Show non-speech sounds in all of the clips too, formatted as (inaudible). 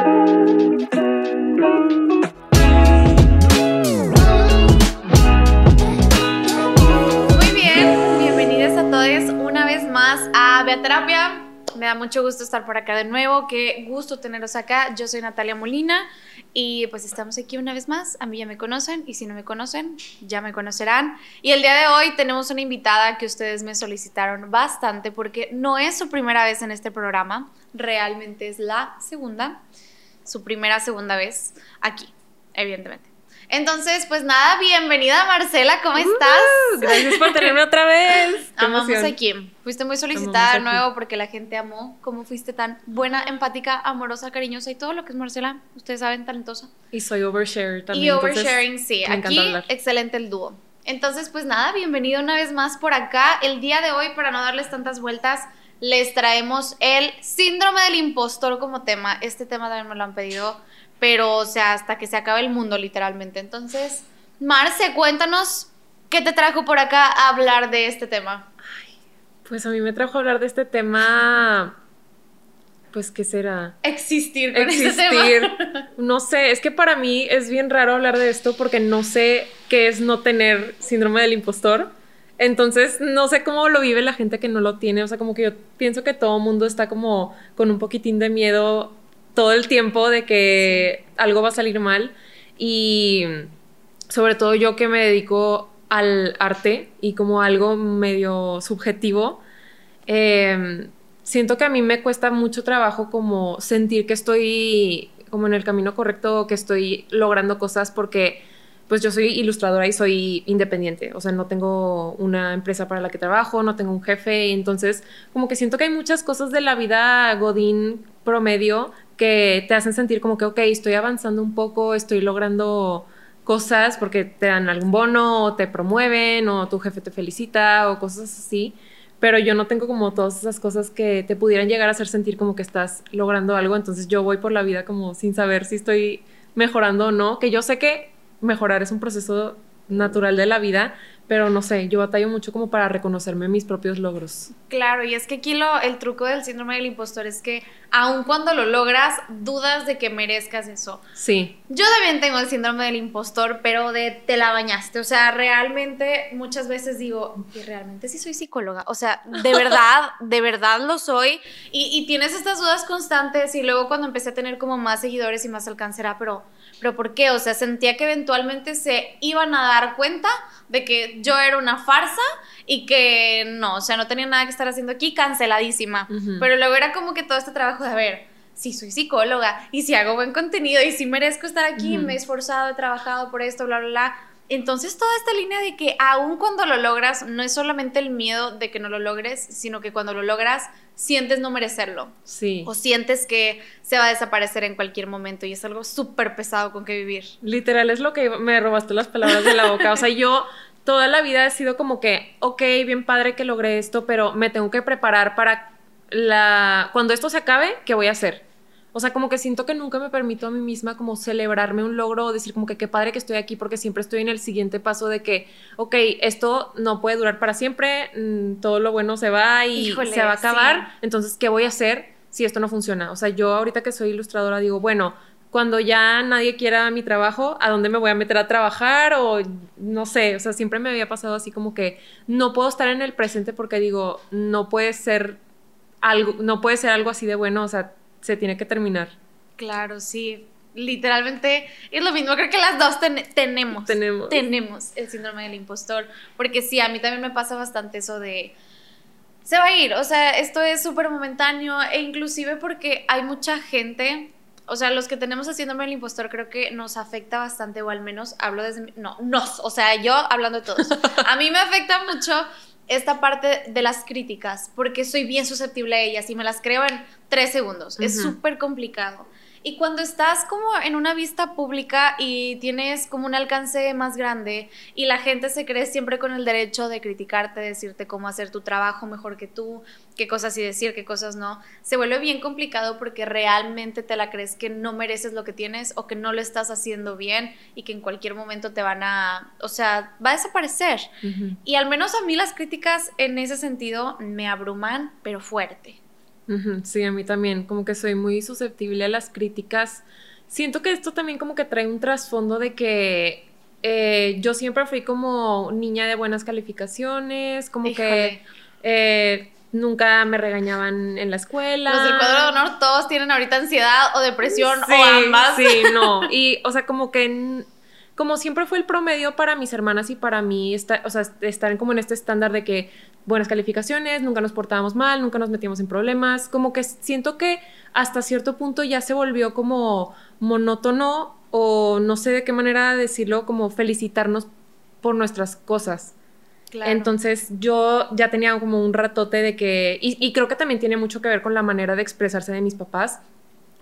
Muy bien, bienvenidos a todos una vez más a Beaterapia. Me da mucho gusto estar por acá de nuevo. Qué gusto teneros acá. Yo soy Natalia Molina y pues estamos aquí una vez más. A mí ya me conocen y si no me conocen, ya me conocerán. Y el día de hoy tenemos una invitada que ustedes me solicitaron bastante porque no es su primera vez en este programa, realmente es la segunda, su primera, segunda vez aquí, evidentemente. Entonces, pues nada, bienvenida Marcela, ¿cómo estás? Uh, gracias por tenerme otra vez. (laughs) Amamos emoción. aquí. Fuiste muy solicitada de nuevo porque la gente amó cómo fuiste tan buena, empática, amorosa, cariñosa y todo lo que es Marcela. Ustedes saben, talentosa. Y soy overshare también. y entonces, oversharing, sí. me encanta Aquí, excelente el dúo. Entonces, pues nada, bienvenido una vez más por acá. El día de hoy, para no darles tantas vueltas, les traemos el síndrome del impostor como tema. Este tema también me lo han pedido, pero, o sea, hasta que se acabe el mundo, literalmente. Entonces, Marce, cuéntanos qué te trajo por acá a hablar de este tema. Pues a mí me trajo a hablar de este tema. Pues, ¿qué será? Existir con este Existir. tema. (laughs) No sé, es que para mí es bien raro hablar de esto porque no sé qué es no tener síndrome del impostor. Entonces, no sé cómo lo vive la gente que no lo tiene. O sea, como que yo pienso que todo mundo está como con un poquitín de miedo todo el tiempo de que algo va a salir mal. Y sobre todo yo que me dedico al arte y como algo medio subjetivo, eh, siento que a mí me cuesta mucho trabajo como sentir que estoy como en el camino correcto, que estoy logrando cosas porque pues yo soy ilustradora y soy independiente, o sea, no tengo una empresa para la que trabajo, no tengo un jefe, entonces como que siento que hay muchas cosas de la vida godín promedio que te hacen sentir como que, ok, estoy avanzando un poco, estoy logrando cosas porque te dan algún bono o te promueven o tu jefe te felicita o cosas así, pero yo no tengo como todas esas cosas que te pudieran llegar a hacer sentir como que estás logrando algo, entonces yo voy por la vida como sin saber si estoy mejorando o no, que yo sé que mejorar es un proceso natural de la vida, pero no sé, yo batallo mucho como para reconocerme mis propios logros. Claro, y es que aquí lo, el truco del síndrome del impostor es que aun cuando lo logras, dudas de que merezcas eso. Sí, Yo también tengo el síndrome del impostor, pero de te la bañaste. O sea, realmente muchas veces digo, y realmente sí soy psicóloga. O sea, de (laughs) verdad, de verdad lo soy. Y, y tienes estas dudas constantes y luego cuando empecé a tener como más seguidores y más alcance era, pero, pero ¿por qué? O sea, sentía que eventualmente se iban a dar cuenta de que yo era una farsa y que no, o sea, no tenía nada que estar haciendo aquí, canceladísima. Pero luego era como que todo este trabajo de, a ver, si soy psicóloga y si hago buen contenido y si merezco estar aquí, me he esforzado, he trabajado por esto, bla, bla, bla. Entonces toda esta línea de que aun cuando lo logras, no es solamente el miedo de que no lo logres, sino que cuando lo logras, sientes no merecerlo. sí. O sientes que se va a desaparecer en cualquier momento y es algo súper pesado con que vivir. Literal es lo que me robaste las palabras de la boca. O sea, yo toda la vida he sido como que, ok, bien padre que logré esto, pero me tengo que preparar para la... Cuando esto se acabe, ¿qué voy a hacer? O sea, como que siento que nunca me permito a mí misma como celebrarme un logro o decir como que qué padre que estoy aquí porque siempre estoy en el siguiente paso de que, ok, esto no puede durar para siempre, mm, todo lo bueno se va y Híjole, se va a acabar, sí. entonces, ¿qué voy a hacer si esto no funciona? O sea, yo ahorita que soy ilustradora digo, bueno, cuando ya nadie quiera mi trabajo, ¿a dónde me voy a meter a trabajar? O no sé, o sea, siempre me había pasado así como que no puedo estar en el presente porque digo, no puede ser algo, no puede ser algo así de bueno, o sea, se tiene que terminar. Claro, sí. Literalmente es lo mismo. Creo que las dos ten- tenemos. Tenemos. Tenemos el síndrome del impostor. Porque sí, a mí también me pasa bastante eso de. Se va a ir. O sea, esto es súper momentáneo. E inclusive porque hay mucha gente. O sea, los que tenemos el síndrome del impostor creo que nos afecta bastante, o al menos hablo desde No, nos. O sea, yo hablando de todos. A mí me afecta mucho esta parte de las críticas, porque soy bien susceptible a ellas y me las creo en tres segundos. Es súper complicado. Y cuando estás como en una vista pública y tienes como un alcance más grande y la gente se cree siempre con el derecho de criticarte, decirte cómo hacer tu trabajo mejor que tú, qué cosas sí decir, qué cosas no, se vuelve bien complicado porque realmente te la crees que no mereces lo que tienes o que no lo estás haciendo bien y que en cualquier momento te van a, o sea, va a desaparecer. Y al menos a mí las críticas en ese sentido me abruman, pero fuerte. Sí, a mí también, como que soy muy susceptible a las críticas. Siento que esto también como que trae un trasfondo de que eh, yo siempre fui como niña de buenas calificaciones, como que eh, nunca me regañaban en la escuela. Los del cuadro de honor todos tienen ahorita ansiedad o depresión o ambas. Sí, (laughs) no. Y, o sea, como que como siempre fue el promedio para mis hermanas y para mí, está, o sea, estar como en este estándar de que buenas calificaciones, nunca nos portábamos mal, nunca nos metíamos en problemas, como que siento que hasta cierto punto ya se volvió como monótono o no sé de qué manera decirlo, como felicitarnos por nuestras cosas. Entonces yo ya tenía como un ratote de que, y, creo que también tiene mucho que ver con la manera de expresarse de mis papás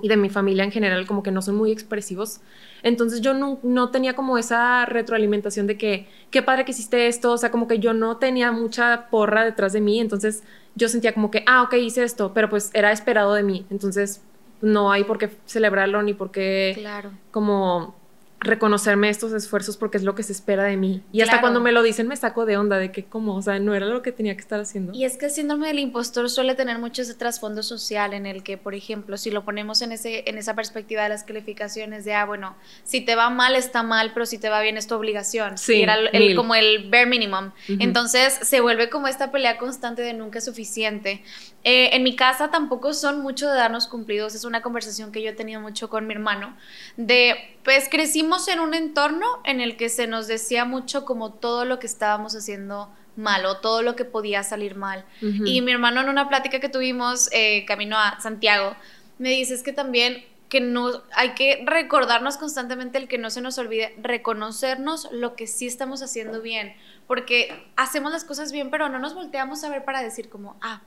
y de mi familia en general, como que no son muy expresivos. Entonces yo no, no, tenía como esa retroalimentación de que, qué padre que hiciste esto, o sea, como que yo no tenía mucha porra detrás de mí, entonces yo sentía como que, ah, ok, hice esto, pero pues era esperado de mí, entonces no hay por qué celebrarlo ni por qué claro. como reconocerme estos esfuerzos porque es lo que se espera de mí. Y hasta cuando me lo dicen me saco de onda de que como, o sea, no era lo que tenía que estar haciendo. Y es que el síndrome del impostor suele tener mucho ese trasfondo social en el que, por ejemplo, si lo ponemos en, ese, en esa perspectiva de las calificaciones de, ah, bueno, si te va mal está mal, pero si te va bien es tu obligación. Sí, era como el bare minimum. Entonces se vuelve como esta pelea constante de nunca es suficiente. Eh, en mi casa tampoco son mucho de darnos cumplidos, es una conversación que yo he tenido mucho con mi hermano, de, pues crecimos en un entorno en el que se nos decía mucho como todo lo que estábamos haciendo mal o todo lo que podía salir mal. Y mi hermano en una plática que tuvimos eh, camino a Santiago, me dice es que también que no hay que recordarnos constantemente el que no se nos olvide reconocernos lo que sí estamos haciendo bien, porque hacemos las cosas bien, pero no nos volteamos a ver para decir como, ah,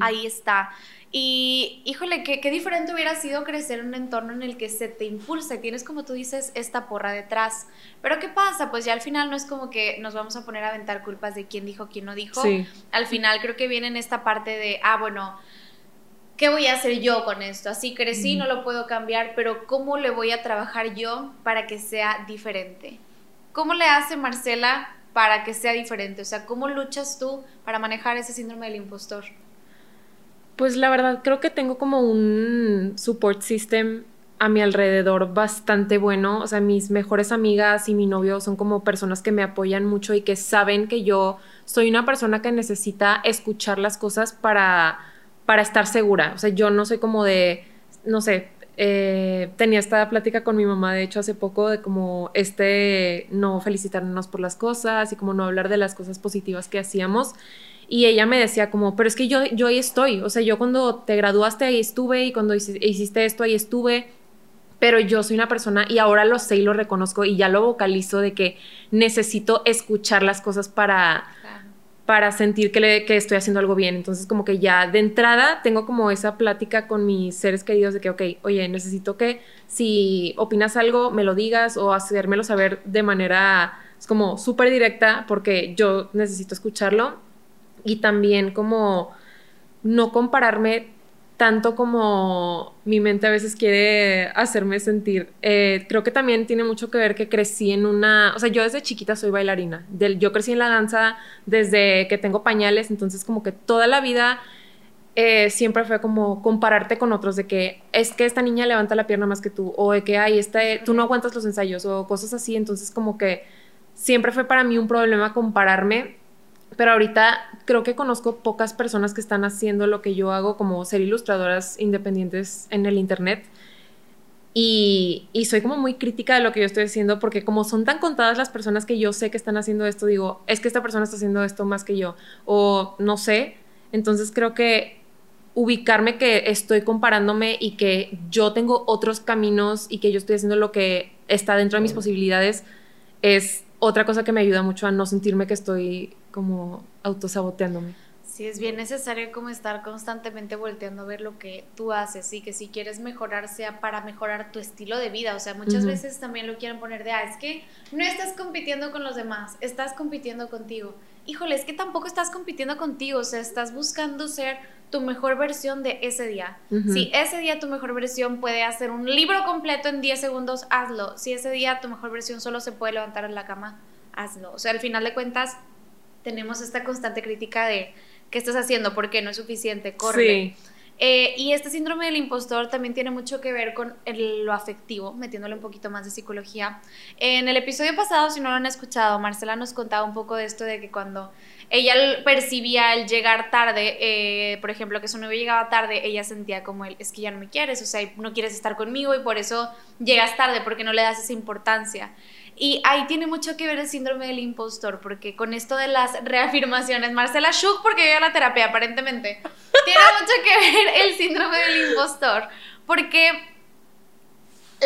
Ahí está. Y híjole, qué, qué, diferente hubiera sido crecer en un entorno en el que se te impulsa y tienes, como tú dices, esta porra detrás. Pero ¿qué pasa? Pues ya al final no es como que nos vamos a poner a aventar culpas de quién dijo, quién no dijo. Al final creo que viene en esta parte de, ah, bueno, ¿qué voy a hacer yo con esto? Así crecí, no lo puedo cambiar, pero ¿cómo le voy a trabajar yo para que sea diferente? ¿Cómo le hace Marcela para que sea diferente? O sea, ¿cómo luchas tú para manejar ese síndrome del impostor? Pues la verdad creo que tengo como un support system a mi alrededor bastante bueno. O sea, mis mejores amigas y mi novio son como personas que me apoyan mucho y que saben que yo soy una persona que necesita escuchar las cosas para, para estar segura. O sea, yo no soy como de, no sé, eh, tenía esta plática con mi mamá, de hecho, hace poco, de como este no felicitarnos por las cosas y como no hablar de las cosas positivas que hacíamos. Y ella me decía como, pero es que yo, yo ahí estoy, o sea, yo cuando te graduaste ahí estuve y cuando hiciste esto ahí estuve, pero yo soy una persona y ahora lo sé y lo reconozco y ya lo vocalizo de que necesito escuchar las cosas para, para sentir que, le, que estoy haciendo algo bien. Entonces como que ya de entrada tengo como esa plática con mis seres queridos de que, ok, oye, necesito que si opinas algo, me lo digas o hacérmelo saber de manera es como súper directa porque yo necesito escucharlo y también como no compararme tanto como mi mente a veces quiere hacerme sentir. Eh, creo que también tiene mucho que ver que crecí en una, o sea, yo desde chiquita soy bailarina, del, yo crecí en la danza desde que tengo pañales, entonces como que toda la vida eh, siempre fue como compararte con otros, de que es que esta niña levanta la pierna más que tú, o de que, ay, este, tú no aguantas los ensayos, o cosas así, entonces como que siempre fue para mí un problema compararme pero ahorita creo que conozco pocas personas que están haciendo lo que yo hago, como ser ilustradoras independientes en el Internet. Y, soy como muy crítica de lo que yo estoy haciendo porque como son tan contadas las personas que yo sé que están haciendo esto, digo, es que esta persona está haciendo esto más que yo, o no sé. Entonces creo que ubicarme que estoy comparándome y que yo tengo otros caminos y que yo estoy haciendo lo que está dentro de mis posibilidades es otra cosa que me ayuda mucho a no sentirme que estoy como autosaboteándome. Sí, es bien necesario como estar constantemente volteando a ver lo que tú haces y que si quieres mejorar sea para mejorar tu estilo de vida. O sea, muchas veces también lo quieren poner de, ah, es que no estás compitiendo con los demás, estás compitiendo contigo. Híjole, es que tampoco estás compitiendo contigo, o sea, estás buscando ser tu mejor versión de ese día. Si ese día tu mejor versión puede hacer un libro completo en 10 segundos, hazlo. Si ese día tu mejor versión solo se puede levantar en la cama, hazlo. O sea, al final de cuentas, tenemos esta constante crítica de ¿qué estás haciendo? ¿Por qué no es suficiente? Corre. Eh, y este síndrome del impostor también tiene mucho que ver con lo afectivo, metiéndole un poquito más de psicología. En el episodio pasado, si no lo han escuchado, Marcela nos contaba un poco de esto de que cuando ella percibía el llegar tarde, eh, por ejemplo, que su novio llegaba tarde, ella sentía como él, es que ya no me quieres, o sea, no quieres estar conmigo y por eso llegas tarde, porque no le das esa importancia. Y ahí tiene mucho que ver el síndrome del impostor, porque con esto de las (laughs) reafirmaciones, Marcela Schuch, porque yo la terapia aparentemente, (laughs) tiene mucho que ver el síndrome del impostor, porque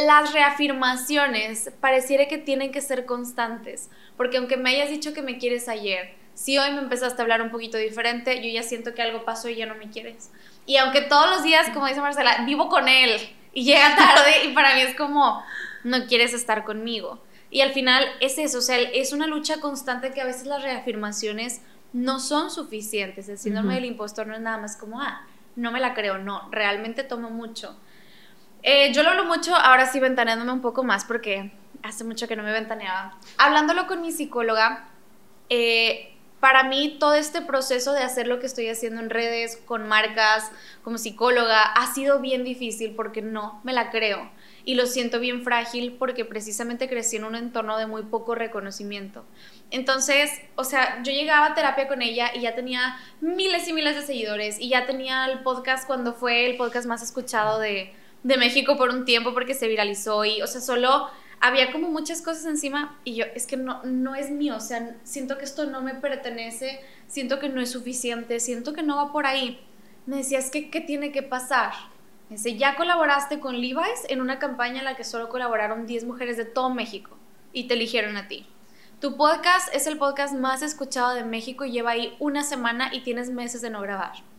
las reafirmaciones pareciera que tienen que ser constantes, porque aunque me hayas dicho que me quieres ayer, si hoy me empezaste a hablar un poquito diferente, yo ya siento que algo pasó y ya no me quieres. Y aunque todos los días, como dice Marcela, vivo con él y llega tarde (laughs) y para mí es como, no quieres estar conmigo. Y al final es eso, o sea, es una lucha constante que a veces las reafirmaciones no son suficientes. El síndrome del impostor no es nada más como, ah, no me la creo, no, realmente tomo mucho. Eh, yo lo hablo mucho, ahora sí ventaneándome un poco más porque hace mucho que no me ventaneaba. Hablándolo con mi psicóloga, eh, para mí todo este proceso de hacer lo que estoy haciendo en redes, con marcas, como psicóloga, ha sido bien difícil porque no me la creo. Y lo siento bien frágil porque precisamente crecí en un entorno de muy poco reconocimiento. Entonces, o sea, yo llegaba a terapia con ella y ya tenía miles y miles de seguidores y ya tenía el podcast cuando fue el podcast más escuchado de, de México por un tiempo porque se viralizó y, o sea, solo había como muchas cosas encima y yo, es que no, no es mío, o sea, siento que esto no me pertenece, siento que no es suficiente, siento que no va por ahí. Me decía, es que, ¿qué tiene que pasar? Me dice, ya colaboraste con Levi's en una campaña en la que solo colaboraron 10 mujeres de todo México y te eligieron a ti. Tu podcast es el podcast más escuchado de México y lleva ahí una semana y tienes meses de no grabar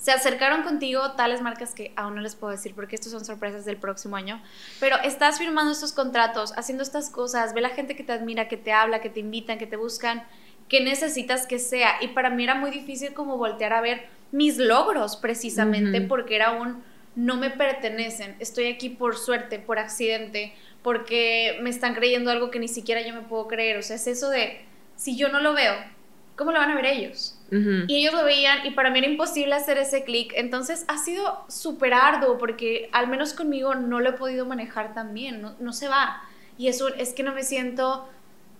se acercaron contigo tales marcas que aún no les puedo decir porque estos son sorpresas del próximo año, pero estás firmando estos contratos, haciendo estas cosas, ve la gente que te admira, que te habla, que te invitan, que te buscan, que necesitas que sea. Y para mí era muy difícil como voltear a ver mis logros precisamente porque era un no me pertenecen, estoy aquí por suerte, por accidente, porque me están creyendo algo que ni siquiera yo me puedo creer. O sea, es eso de, si yo no lo veo, ¿cómo lo van a ver ellos? Y ellos lo veían y para mí era imposible hacer ese clic. Entonces ha sido súper arduo porque al menos conmigo no lo he podido manejar tan bien, no, se va. Y eso es que no me siento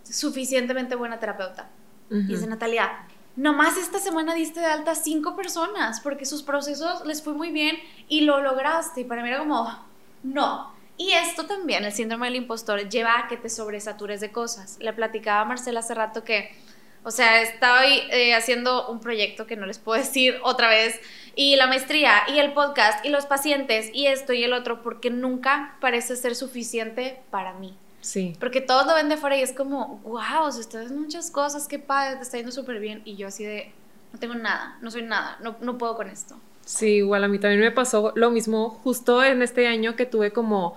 suficientemente buena terapeuta. Y dice Natalia, nomás esta semana diste de alta cinco personas porque sus procesos les fue muy bien y lo lograste. Y para mí era como, no. Y esto también, el síndrome del impostor, lleva a que te sobresatures de cosas. Le platicaba a Marcela hace rato que o sea, estoy eh, haciendo un proyecto que no les puedo (laughs) decir otra vez, y la maestría, y el podcast, y los pacientes, y esto y el otro, porque nunca parece ser suficiente para mí. Sí. Porque todos lo ven de fuera y es como, wow, o sea, estás haciendo muchas cosas, qué padre, te está yendo súper bien. Y yo así de, no tengo nada, no soy nada, no, no puedo con esto. Sí, igual a mí también me pasó lo mismo justo en este año que tuve como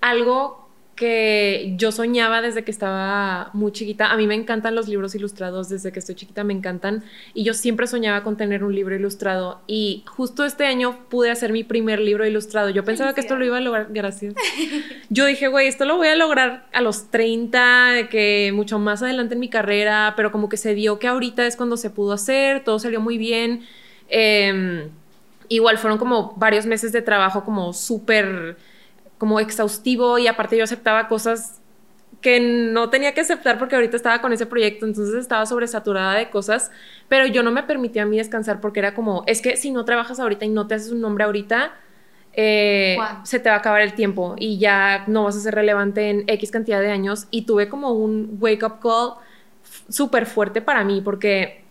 algo que yo soñaba desde que estaba muy chiquita. A mí me encantan los libros ilustrados desde que estoy chiquita, me encantan. Y yo siempre soñaba con tener un libro ilustrado. Y justo este año pude hacer mi primer libro ilustrado. Yo pensaba que esto lo iba a lograr, gracias. (laughs) Yo dije, güey, esto lo voy a lograr a los 30, de que mucho más adelante en mi carrera, pero como que se dio que ahorita es cuando se pudo hacer, todo salió muy bien. Em, igual fueron como varios meses de trabajo como súper como exhaustivo y aparte yo aceptaba cosas que no tenía que aceptar porque ahorita estaba con ese proyecto, entonces estaba sobresaturada de cosas, pero yo no me permitía a mí descansar porque era como, es que si no trabajas ahorita y no te haces un nombre ahorita, eh, se te va a acabar el tiempo y ya no vas a ser relevante en X cantidad de años. Y tuve como un wake up call súper fuerte para mí porque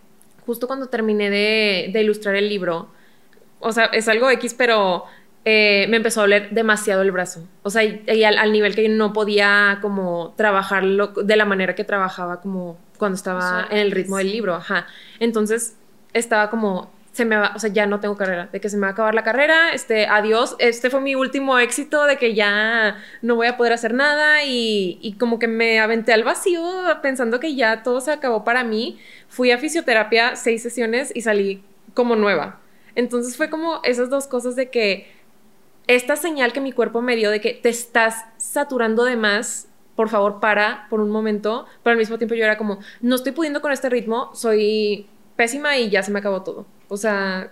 justo cuando terminé de, de ilustrar el libro, o sea, es algo X, pero eh, me empezó a doler demasiado el brazo. O sea, y, al, nivel que no podía como trabajarlo de la manera que trabajaba como cuando estaba en el ritmo del libro. Ajá. Entonces estaba como, se me va, o sea, ya no tengo carrera, de que se me va a acabar la carrera, este, adiós, este fue mi último éxito, de que ya no voy a poder hacer nada y, y como que me aventé al vacío pensando que ya todo se acabó para mí. Fui a fisioterapia seis sesiones y salí como nueva. Entonces fue como esas dos cosas de que esta señal que mi cuerpo me dio de que te estás saturando de más, por favor, para por un momento, pero al mismo tiempo yo era como, no estoy pudiendo con este ritmo, soy pésima y ya se me acabó todo. O sea,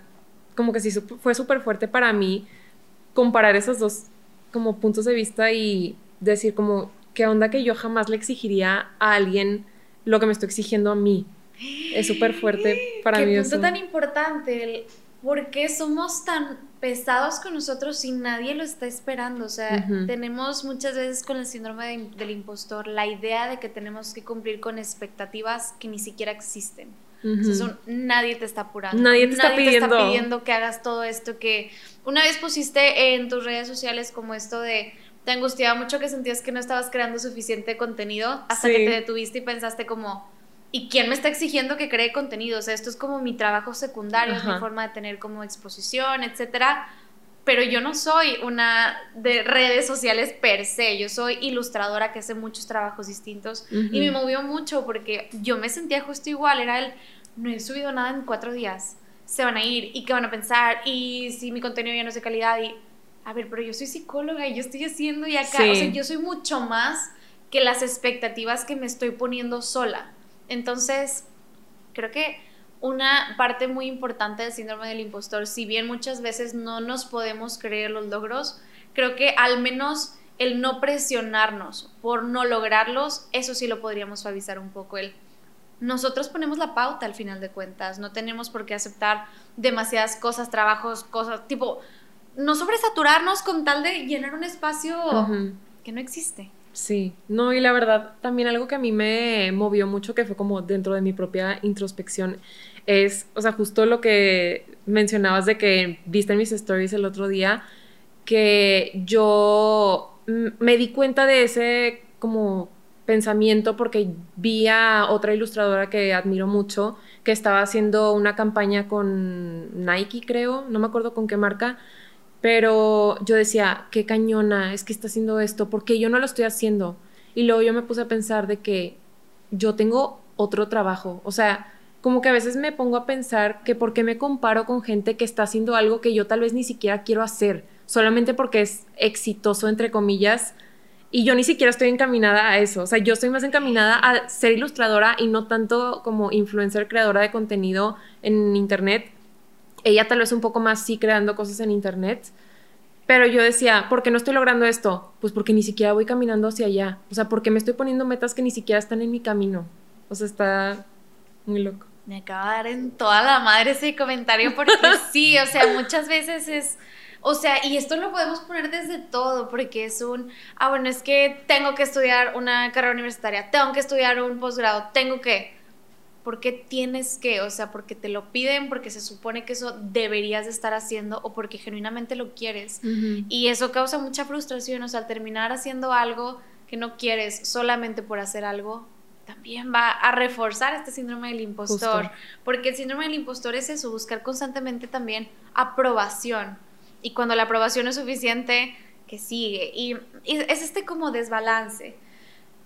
como que sí fue súper fuerte para mí comparar esos dos como puntos de vista y decir como, ¿qué onda que yo jamás le exigiría a alguien lo que me estoy exigiendo a mí? Es súper fuerte para ¿Qué mí punto eso. tan importante, el por qué somos tan pesados con nosotros si nadie lo está esperando. O sea, tenemos muchas veces con el síndrome de- del impostor la idea de que tenemos que cumplir con expectativas que ni siquiera existen. Ujú. son- nadie te está apurando. Nadie te está pidiendo. pidiendo que hagas todo esto que una vez pusiste en tus redes sociales como esto de te angustiaba mucho que sentías que no estabas creando suficiente contenido hasta Sí. que te detuviste y pensaste como ¿y quién me está exigiendo que cree contenido? O sea, esto es como mi trabajo secundario, es mi Ajá. forma de tener como exposición, etcétera. Pero yo no soy una de redes sociales per se, yo soy ilustradora que hace muchos trabajos distintos y Ujú. me movió mucho porque yo me sentía justo igual, era el, no he subido nada en cuatro días, se van a ir y qué van a pensar y si mi contenido ya no es de calidad y, a ver, pero yo soy psicóloga y yo estoy haciendo y acá, Sí. o sea, yo soy mucho más que las expectativas que me estoy poniendo sola. Entonces, creo que una parte muy importante del síndrome del impostor, si bien muchas veces no nos podemos creer los logros, creo que al menos el no presionarnos por no lograrlos, eso sí lo podríamos suavizar un poco. El, nosotros ponemos la pauta al final de cuentas, no tenemos por qué aceptar demasiadas cosas, trabajos, cosas, tipo, no sobresaturarnos con tal de llenar un espacio que no existe. Sí, no, y la verdad, también algo que a mí me movió mucho, que fue como dentro de mi propia introspección, es, o sea, justo lo que mencionabas de que viste mis stories el otro día, que yo me di cuenta de ese como pensamiento porque vi a otra ilustradora que admiro mucho, que estaba haciendo una campaña con Nike, creo, no me acuerdo con qué marca, pero yo decía, qué cañona, es que está haciendo esto, porque yo no lo estoy haciendo. Y luego yo me puse a pensar de que yo tengo otro trabajo, o sea, como que a veces me pongo a pensar que por qué me comparo con gente que está haciendo algo que yo tal vez ni siquiera quiero hacer, solamente porque es exitoso, entre comillas, y yo ni siquiera estoy encaminada a eso, o sea, yo estoy más encaminada a ser ilustradora y no tanto como influencer, creadora de contenido en internet, ella tal vez un poco más sí creando cosas en internet, pero yo decía, ¿por qué no estoy logrando esto? Pues porque ni siquiera voy caminando hacia allá, o sea, porque me estoy poniendo metas que ni siquiera están en mi camino, o sea, está muy loco. Me acaba de dar en toda la madre ese comentario porque (laughs) sí, o sea, muchas veces es, o sea, y esto lo podemos poner desde todo, porque es un, ah, bueno, es que tengo que estudiar una carrera universitaria, tengo que estudiar un posgrado, tengo que, ¿por qué tienes que? O sea, porque te lo piden, porque se supone que eso deberías de estar haciendo o porque genuinamente lo quieres. Y eso causa mucha frustración, o sea, al terminar haciendo algo que no quieres solamente por hacer algo, también va a reforzar este síndrome del impostor, Justo. porque el síndrome del impostor es eso, buscar constantemente también aprobación. Y cuando la aprobación es suficiente, que sigue. Y, y es este como desbalance.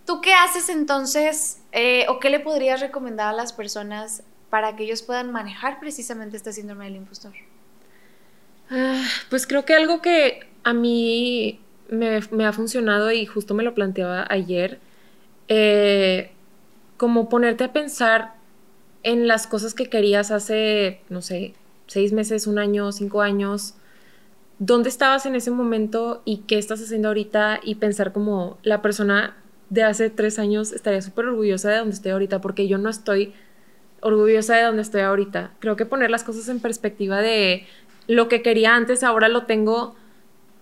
¿Tú qué haces entonces eh, o qué le podrías recomendar a las personas para que ellos puedan manejar precisamente este síndrome del impostor? Ah, Pues creo que algo que a mí me, ha funcionado y justo me lo planteaba ayer, eh, como ponerte a pensar en las cosas que querías hace, no sé, seis meses, un año, cinco años, dónde estabas en ese momento y qué estás haciendo ahorita y pensar como la persona de hace tres años estaría súper orgullosa de donde estoy ahorita porque yo no estoy orgullosa de donde estoy ahorita. Creo que poner las cosas en perspectiva de lo que quería antes ahora lo tengo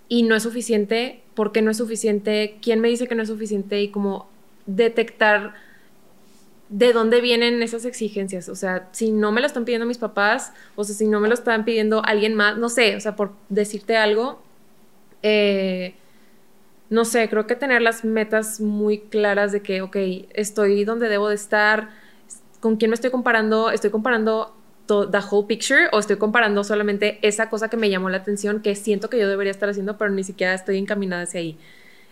y no es suficiente, ¿por qué no es suficiente? ¿Quién me dice que no es suficiente? Y como detectar de dónde vienen esas exigencias. O sea, si no me lo están pidiendo mis papás, o sea, si no me lo están pidiendo alguien más, no sé, o sea, por decirte algo, eh, no sé, creo que tener las metas muy claras de que, ok, estoy donde debo de estar, con quién me estoy comparando, estoy comparando the whole picture o estoy comparando solamente esa cosa que me llamó la atención, que siento que yo debería estar haciendo, pero ni siquiera estoy encaminada hacia ahí.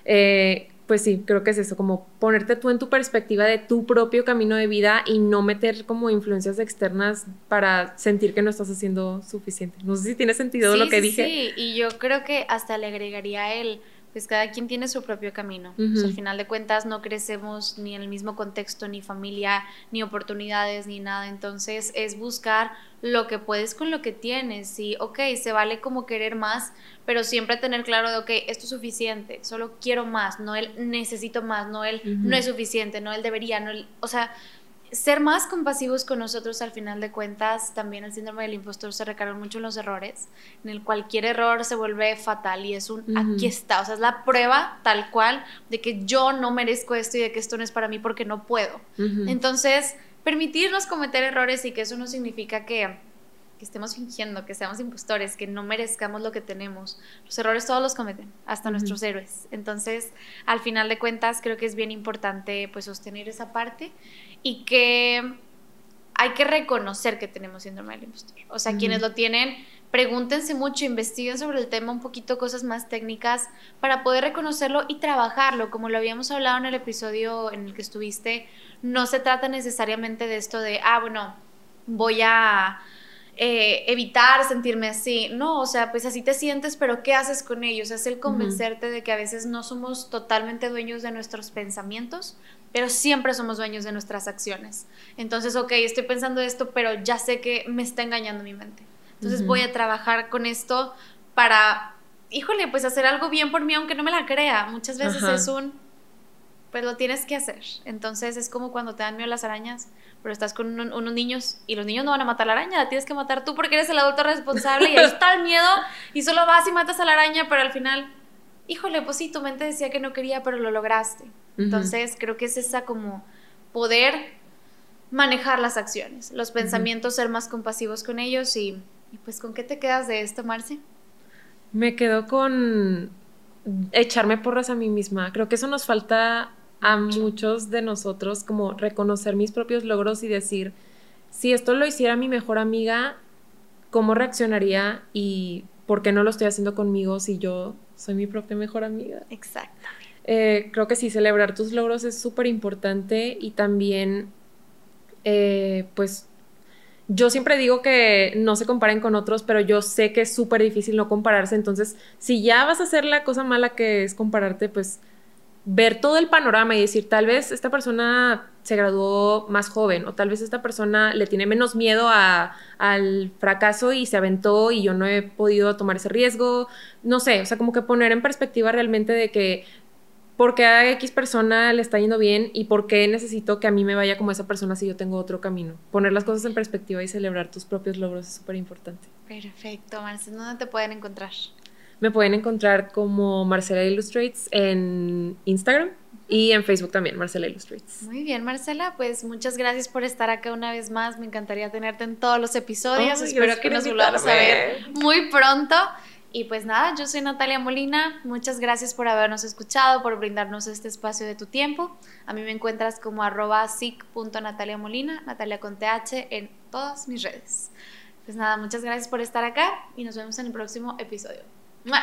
Eh, pues sí, creo que es eso, como ponerte tú en tu perspectiva de tu propio camino de vida y no meter como influencias externas para sentir que no estás haciendo suficiente. No sé si tiene sentido lo que sí, dije. Sí, y yo creo que hasta le agregaría el pues cada quien tiene su propio camino. al final de cuentas no crecemos ni en el mismo contexto, ni familia, ni oportunidades, ni nada. Entonces es buscar lo que puedes con lo que tienes. Y, ok, se vale como querer más, pero siempre tener claro de, ok, esto es suficiente, solo quiero más, no el necesito más, no el no es suficiente, no el debería, no el, o sea, ser más compasivos con nosotros al final de cuentas, también el síndrome del impostor se recarga mucho en los errores, en el cualquier error se vuelve fatal y es un aquí está, o sea, es la prueba tal cual de que yo no merezco esto y de que esto no es para mí porque no puedo. Entonces, permitirnos cometer errores y que eso no significa que que estemos fingiendo, que seamos impostores, que no merezcamos lo que tenemos. Los errores todos los cometen, hasta nuestros héroes. Entonces, al final de cuentas, creo que es bien importante pues sostener esa parte y que hay que reconocer que tenemos síndrome del impostor. O sea, quienes lo tienen, pregúntense mucho, investiguen sobre el tema un poquito cosas más técnicas para poder reconocerlo y trabajarlo. Como lo habíamos hablado en el episodio en el que estuviste, no se trata necesariamente de esto de, ah, bueno, voy a eh, evitar sentirme así. No, o sea, pues así te sientes, pero ¿qué haces con ellos? Es el convencerte de que a veces no somos totalmente dueños de nuestros pensamientos, pero siempre somos dueños de nuestras acciones. Entonces, ok, estoy pensando esto, pero ya sé que me está engañando mi mente. Entonces voy a trabajar con esto para, híjole, pues hacer algo bien por mí, aunque no me la crea. Muchas veces es un, pues lo tienes que hacer. Entonces es como cuando te dan miedo las arañas pero estás con unos niños y los niños no van a matar a la araña, la tienes que matar tú porque eres el adulto responsable y ahí está el miedo y solo vas y matas a la araña, pero al final, híjole, pues sí, tu mente decía que no quería, pero lo lograste. Entonces creo que es esa como poder manejar las acciones, los pensamientos, ser más compasivos con ellos y, y pues con qué te quedas de esto, Marce? Me quedo con echarme porras a mí misma. Creo que eso nos falta a muchos de nosotros como reconocer mis propios logros y decir, si esto lo hiciera mi mejor amiga, ¿cómo reaccionaría y por qué no lo estoy haciendo conmigo si yo soy mi propia mejor amiga? Exacto. Eh, creo que sí, celebrar tus logros es súper importante y también, eh, pues, yo siempre digo que no se comparen con otros, pero yo sé que es súper difícil no compararse, entonces, si ya vas a hacer la cosa mala que es compararte, pues ver todo el panorama y decir, tal vez esta persona se graduó más joven o tal vez esta persona le tiene menos miedo al fracaso y se aventó y yo no he podido tomar ese riesgo. No sé, o sea, como que poner en perspectiva realmente de que por qué a X persona le está yendo bien y por qué necesito que a mí me vaya como esa persona si yo tengo otro camino. Poner las cosas en perspectiva y celebrar tus propios logros es súper importante. Perfecto, Marcela, ¿dónde te pueden encontrar? Me pueden encontrar como Marcela Illustrates en Instagram y en Facebook también, Marcela Illustrates. Muy bien, Marcela, pues muchas gracias por estar acá una vez más. Me encantaría tenerte en todos los episodios. Espero que nos volvamos a ver muy pronto. Y pues nada, yo soy Natalia Molina. Muchas gracias por habernos escuchado, por brindarnos este espacio de tu tiempo. A mí me encuentras como arroba Molina, Natalia con TH en todas mis redes. Pues nada, muchas gracias por estar acá y nos vemos en el próximo episodio. 么.